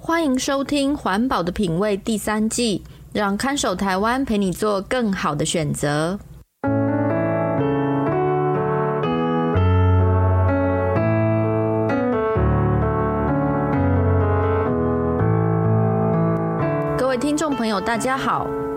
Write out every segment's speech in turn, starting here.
欢迎收听《环保的品味》第三季，让看守台湾陪你做更好的选择。各位听众朋友，大家好。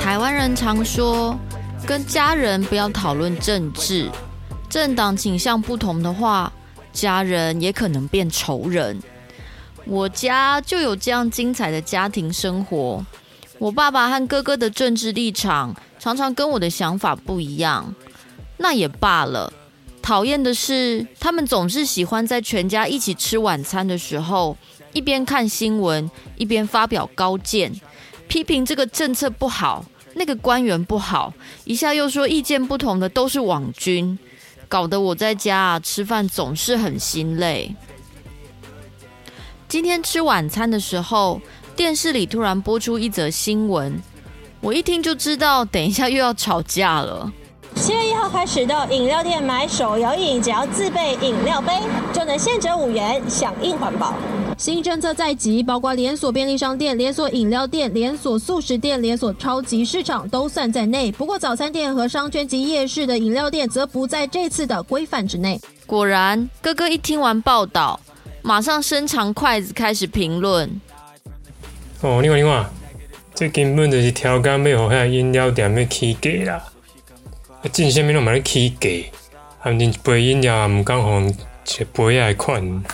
台湾人常说，跟家人不要讨论政治，政党倾向不同的话，家人也可能变仇人。我家就有这样精彩的家庭生活。我爸爸和哥哥的政治立场常常跟我的想法不一样，那也罢了。讨厌的是，他们总是喜欢在全家一起吃晚餐的时候，一边看新闻，一边发表高见，批评这个政策不好，那个官员不好，一下又说意见不同的都是网军，搞得我在家啊吃饭总是很心累。今天吃晚餐的时候，电视里突然播出一则新闻，我一听就知道，等一下又要吵架了。七月一号开始到饮料店买手摇饮，只要自备饮料杯，就能现折五元，响应环保。新政策在即，包括连锁便利商店、连锁饮料店、连锁素食店、连锁超级市场都算在内。不过早餐店和商圈及夜市的饮料店则不在这次的规范之内。果然，哥哥一听完报道。马上伸长筷子开始评论。哦，你看你看，这根本就是调羹要让遐饮料店要起价啦！啊，进啥物拢嘛咧起价，反正一杯饮料也唔敢互一杯仔款。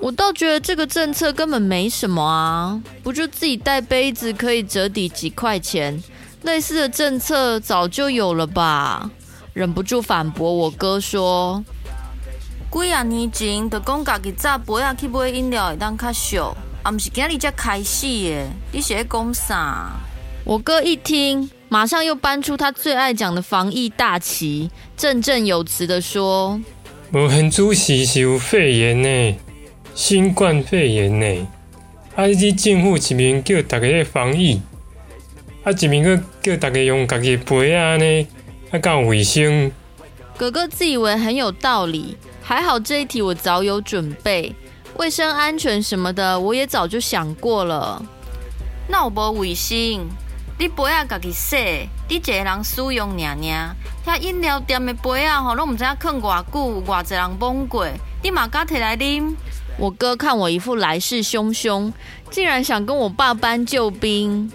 我倒觉得这个政策根本没什么啊，不就自己带杯子可以折抵几块钱？类似的政策早就有了吧？忍不住反驳我哥说。几啊年前，就讲家己早杯仔去买饮料会当较俗，啊，毋是今日才开始的。你是在讲啥？我哥一听，马上又搬出他最爱讲的防疫大旗，振振有词的说：“无限主席是有肺炎呢，新冠肺炎呢。啊，你政府一面叫大家咧防疫，啊，一面搁叫大家用家己杯仔呢，啊，够卫生。”哥哥自以为很有道理。还好这一题我早有准备，卫生安全什么的我也早就想过了。那我无卫生？你杯啊家己洗，你一个人使用尔尔。遐饮料店的杯啊吼，拢唔知影放偌久，偌侪人崩过，你嘛敢摕来啉？我哥看我一副来势汹汹，竟然想跟我爸搬救兵。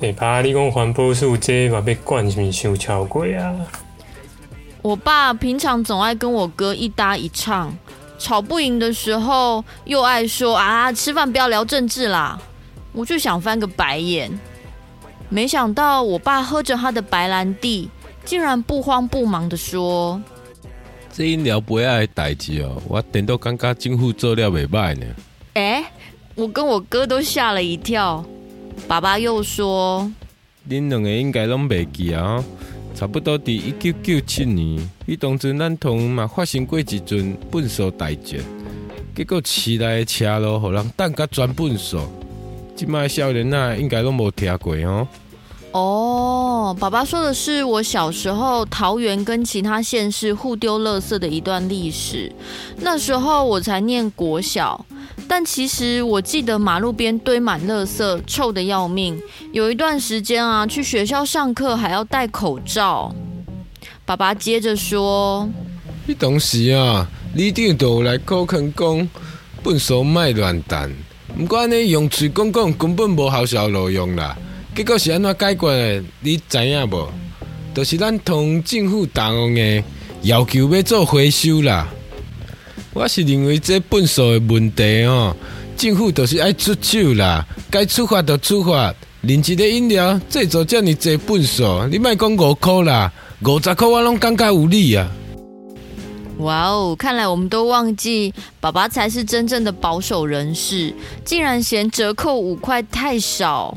哎，爸，你讲环保署这嘛被管是毋是太超过啊？我爸平常总爱跟我哥一搭一唱，吵不赢的时候又爱说啊，吃饭不要聊政治啦。我就想翻个白眼，没想到我爸喝着他的白兰地，竟然不慌不忙的说：“这饮料不要的代志哦，我等到感觉政府做了袂歹呢。”哎，我跟我哥都吓了一跳。爸爸又说：“恁两个应该拢袂记啊。”差不多伫一九九七年，伊当阵咱同嘛发生过一阵粪扫大战，结果市内的车路互人等甲全粪扫。即卖少年仔应该拢无听过哦。哦，爸爸说的是我小时候桃园跟其他县市互丢垃圾的一段历史。那时候我才念国小。但其实我记得马路边堆满垃圾，臭得要命。有一段时间啊，去学校上课还要戴口罩。爸爸接着说：“迄当时啊，里长就有来苦劝讲，粪扫卖乱弹。毋过安尼用嘴讲讲，根本无好效路用啦。结果是安怎解决的？你知影无？就是咱同政府同样的要求要做回收啦。我是认为这粪扫的问题哦，政府就是爱出手啦，该处罚就处罚。连一个饮料制造这么济粪扫，你莫讲五块啦，五十块我拢感觉有理啊。哇哦，看来我们都忘记爸爸才是真正的保守人士，竟然嫌折扣五块太少。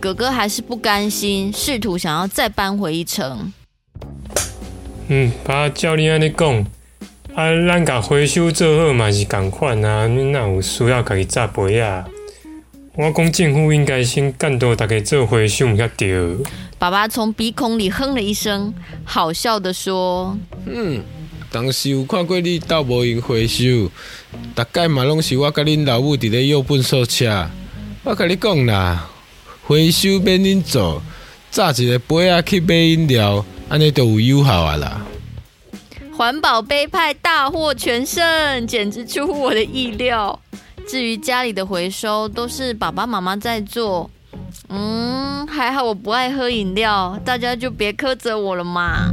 哥哥还是不甘心，试图想要再扳回一城。嗯，爸教你安尼讲。啊，咱甲回收做好嘛是共款啊，你若有需要家己扎杯啊？我讲政府应该先监督大家做回收才对。爸爸从鼻孔里哼了一声，好笑的说：“嗯，当时有看过你倒无用回收，大概嘛拢是我甲恁老母伫咧用粪扫车。我甲你讲啦，回收免恁做，扎一个杯仔去买饮料，安尼就有有效啊啦。”环保杯派大获全胜，简直出乎我的意料。至于家里的回收，都是爸爸妈妈在做。嗯，还好我不爱喝饮料，大家就别苛责我了嘛。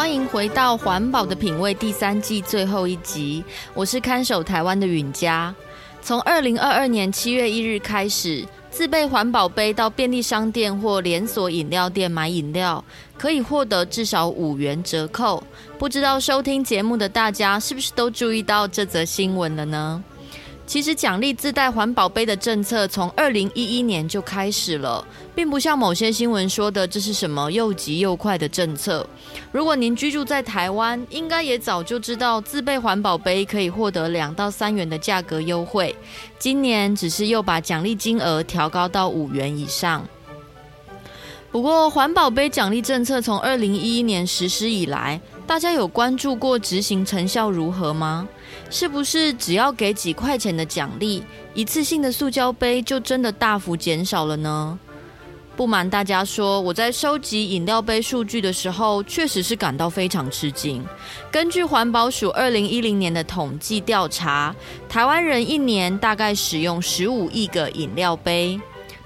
欢迎回到环保的品味第三季最后一集，我是看守台湾的允嘉。从二零二二年七月一日开始，自备环保杯到便利商店或连锁饮料店买饮料，可以获得至少五元折扣。不知道收听节目的大家是不是都注意到这则新闻了呢？其实奖励自带环保杯的政策从二零一一年就开始了，并不像某些新闻说的这是什么又急又快的政策。如果您居住在台湾，应该也早就知道自备环保杯可以获得两到三元的价格优惠。今年只是又把奖励金额调高到五元以上。不过，环保杯奖励政策从二零一一年实施以来，大家有关注过执行成效如何吗？是不是只要给几块钱的奖励，一次性的塑胶杯就真的大幅减少了呢？不瞒大家说，我在收集饮料杯数据的时候，确实是感到非常吃惊。根据环保署二零一零年的统计调查，台湾人一年大概使用十五亿个饮料杯。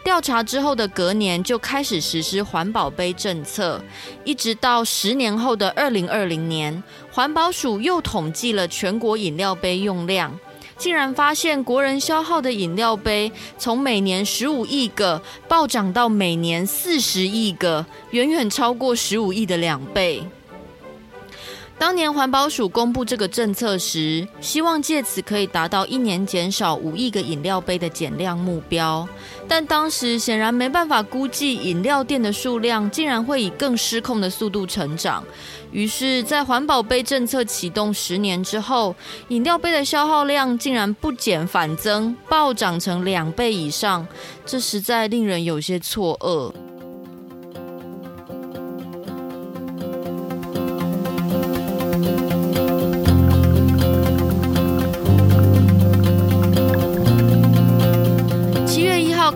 调查之后的隔年就开始实施环保杯政策，一直到十年后的二零二零年，环保署又统计了全国饮料杯用量，竟然发现国人消耗的饮料杯从每年十五亿个暴涨到每年四十亿个，远远超过十五亿的两倍。当年环保署公布这个政策时，希望借此可以达到一年减少五亿个饮料杯的减量目标，但当时显然没办法估计饮料店的数量竟然会以更失控的速度成长。于是，在环保杯政策启动十年之后，饮料杯的消耗量竟然不减反增，暴涨成两倍以上，这实在令人有些错愕。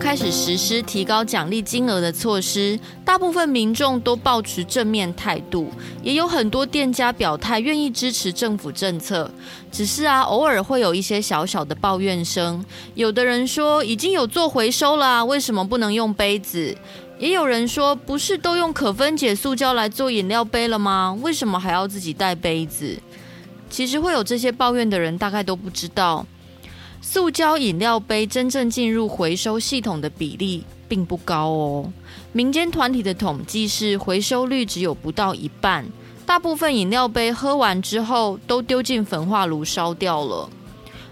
开始实施提高奖励金额的措施，大部分民众都抱持正面态度，也有很多店家表态愿意支持政府政策。只是啊，偶尔会有一些小小的抱怨声。有的人说已经有做回收了啊，为什么不能用杯子？也有人说不是都用可分解塑胶来做饮料杯了吗？为什么还要自己带杯子？其实会有这些抱怨的人，大概都不知道。塑胶饮料杯真正进入回收系统的比例并不高哦。民间团体的统计是回收率只有不到一半，大部分饮料杯喝完之后都丢进焚化炉烧掉了。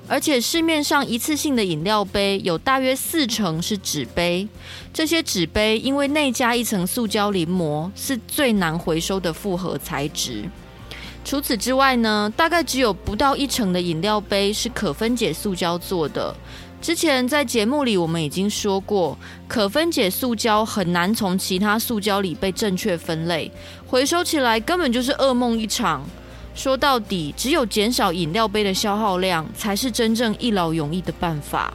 而且市面上一次性的饮料杯有大约四成是纸杯，这些纸杯因为内加一层塑胶临膜，是最难回收的复合材质。除此之外呢，大概只有不到一成的饮料杯是可分解塑胶做的，之前在节目里我们已经说过，可分解塑胶很难从其他塑胶里被正确分类，回收起来根本就是噩梦一场。说到底，只有减少饮料杯的消耗量，才是真正一劳永逸的办法。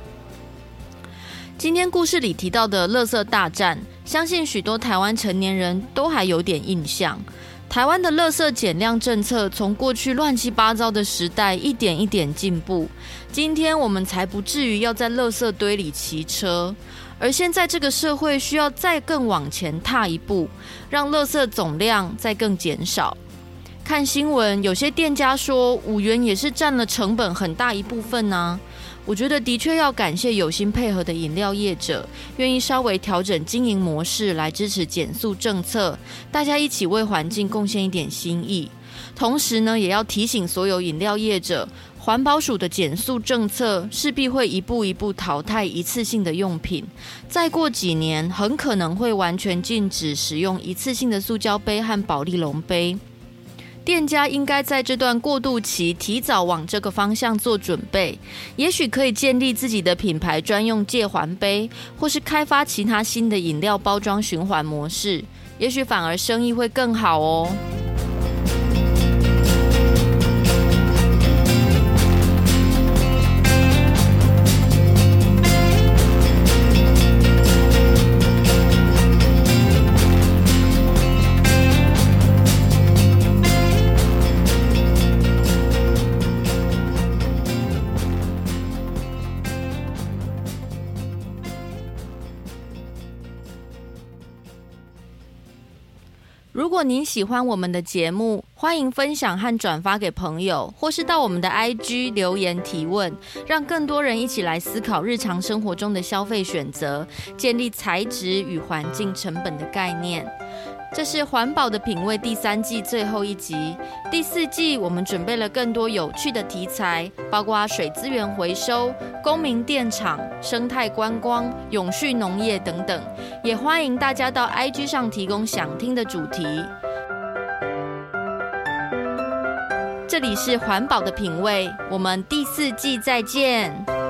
今天故事里提到的“垃圾大战”，相信许多台湾成年人都还有点印象。台湾的垃圾减量政策，从过去乱七八糟的时代一点一点进步，今天我们才不至于要在垃圾堆里骑车。而现在这个社会需要再更往前踏一步，让垃圾总量再更减少。看新闻，有些店家说五元也是占了成本很大一部分呢、我觉得的确要感谢有心配合的饮料业者，愿意稍微调整经营模式来支持减塑政策，大家一起为环境贡献一点心意。同时呢，也要提醒所有饮料业者，环保署的减塑政策势必会一步一步淘汰一次性的用品，再过几年很可能会完全禁止使用一次性的塑胶杯和保丽龙杯。店家应该在这段过渡期提早往这个方向做准备，也许可以建立自己的品牌专用借环杯，或是开发其他新的饮料包装循环模式，也许反而生意会更好哦。如果您喜欢我们的节目，欢迎分享和转发给朋友，或是到我们的 IG 留言提问，让更多人一起来思考日常生活中的消费选择，建立材质与环境成本的概念。这是环保的品味第三季最后一集，第四季我们准备了更多有趣的题材，包括水资源回收、公民电厂、生态观光、永续农业等等，也欢迎大家到 IG 上提供想听的主题。这里是环保的品味，我们第四季再见。